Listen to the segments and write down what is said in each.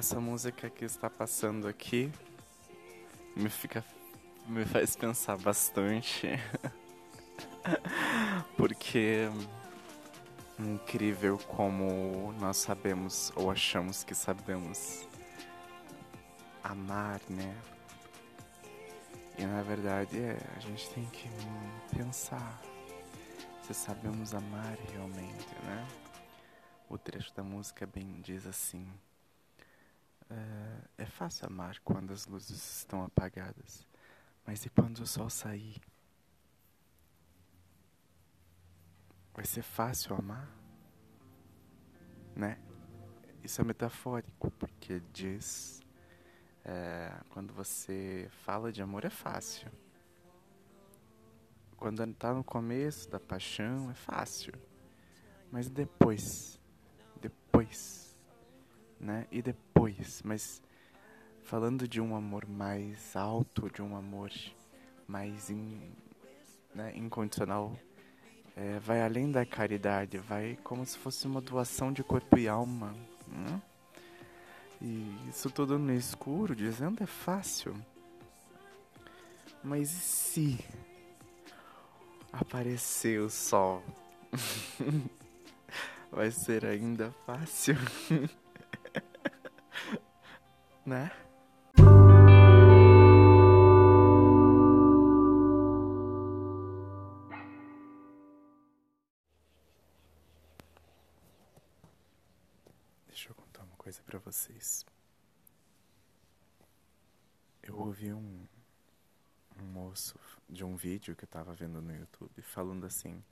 Essa música que está passando aqui me fica me faz pensar bastante. Porque incrível como nós sabemos ou achamos que sabemos amar, né? E na verdade é, a gente tem que pensar se sabemos amar realmente, né? O trecho da música bem diz assim: é, é fácil amar quando as luzes estão apagadas, mas e quando o sol sair? Vai ser fácil amar? Né? Isso é metafórico, porque diz. É, quando você fala de amor é fácil. Quando está no começo da paixão é fácil. Mas depois, depois, né? E depois, mas falando de um amor mais alto, de um amor mais in, né, incondicional, é, vai além da caridade, vai como se fosse uma doação de corpo e alma. Né? E isso tudo no escuro, dizendo é fácil. Mas e se aparecer o sol? vai ser ainda fácil. né? Deixa eu contar uma coisa para vocês. Eu ouvi um, um moço de um vídeo que eu tava vendo no YouTube falando assim: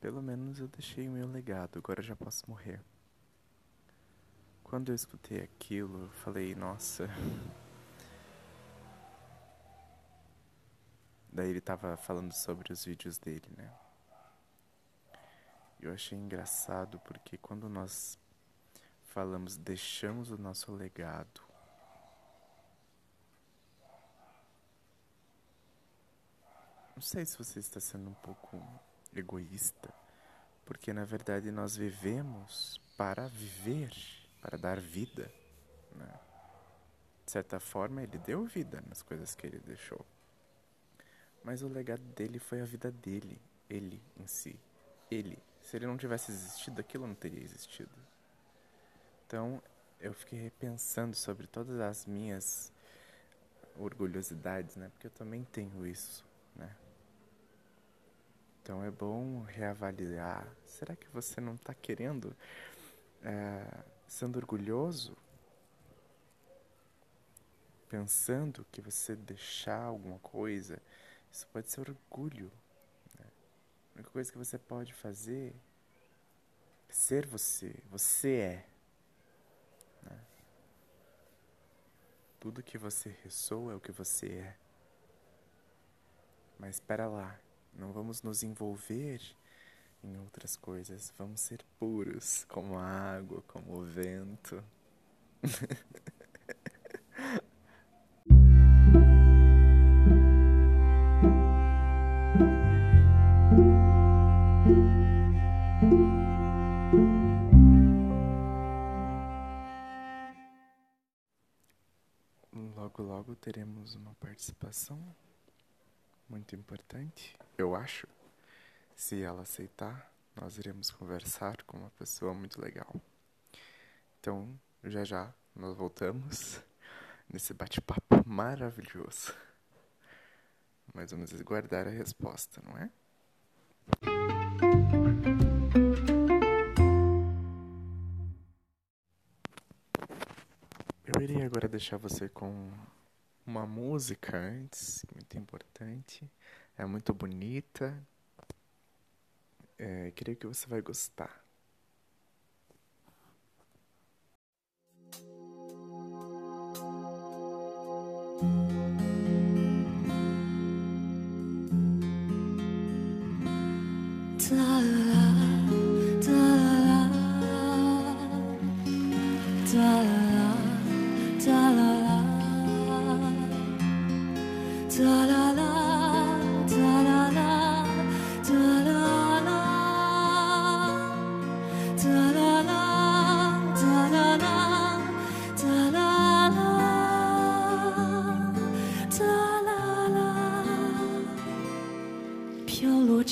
pelo menos eu deixei o meu legado, agora eu já posso morrer. Quando eu escutei aquilo, eu falei: nossa. Daí ele tava falando sobre os vídeos dele, né? Eu achei engraçado porque quando nós falamos deixamos o nosso legado. Não sei se você está sendo um pouco egoísta, porque na verdade nós vivemos para viver, para dar vida. Né? De certa forma, ele deu vida nas coisas que ele deixou. Mas o legado dele foi a vida dele, ele em si. Ele. Se ele não tivesse existido, aquilo não teria existido. Então eu fiquei repensando sobre todas as minhas orgulhosidades, né? Porque eu também tenho isso, né? Então é bom reavaliar. Será que você não está querendo, é, sendo orgulhoso, pensando que você deixar alguma coisa, isso pode ser orgulho. Né? A única coisa que você pode fazer é ser você. Você é. Tudo que você ressoa é o que você é. Mas espera lá, não vamos nos envolver em outras coisas. Vamos ser puros, como a água, como o vento. Logo, logo teremos uma participação muito importante, eu acho. Se ela aceitar, nós iremos conversar com uma pessoa muito legal. Então, já já nós voltamos nesse bate-papo maravilhoso. Mas vamos aguardar a resposta, não é? Eu iria agora deixar você com uma música antes, muito importante, é muito bonita. É, creio que você vai gostar.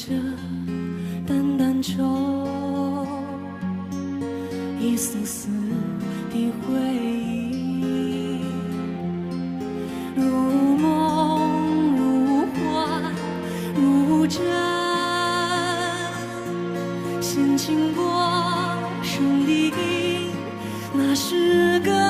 着淡淡愁，一丝丝的回忆，如梦如幻如真，先经过生的音，那是个。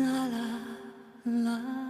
啦，啦啦。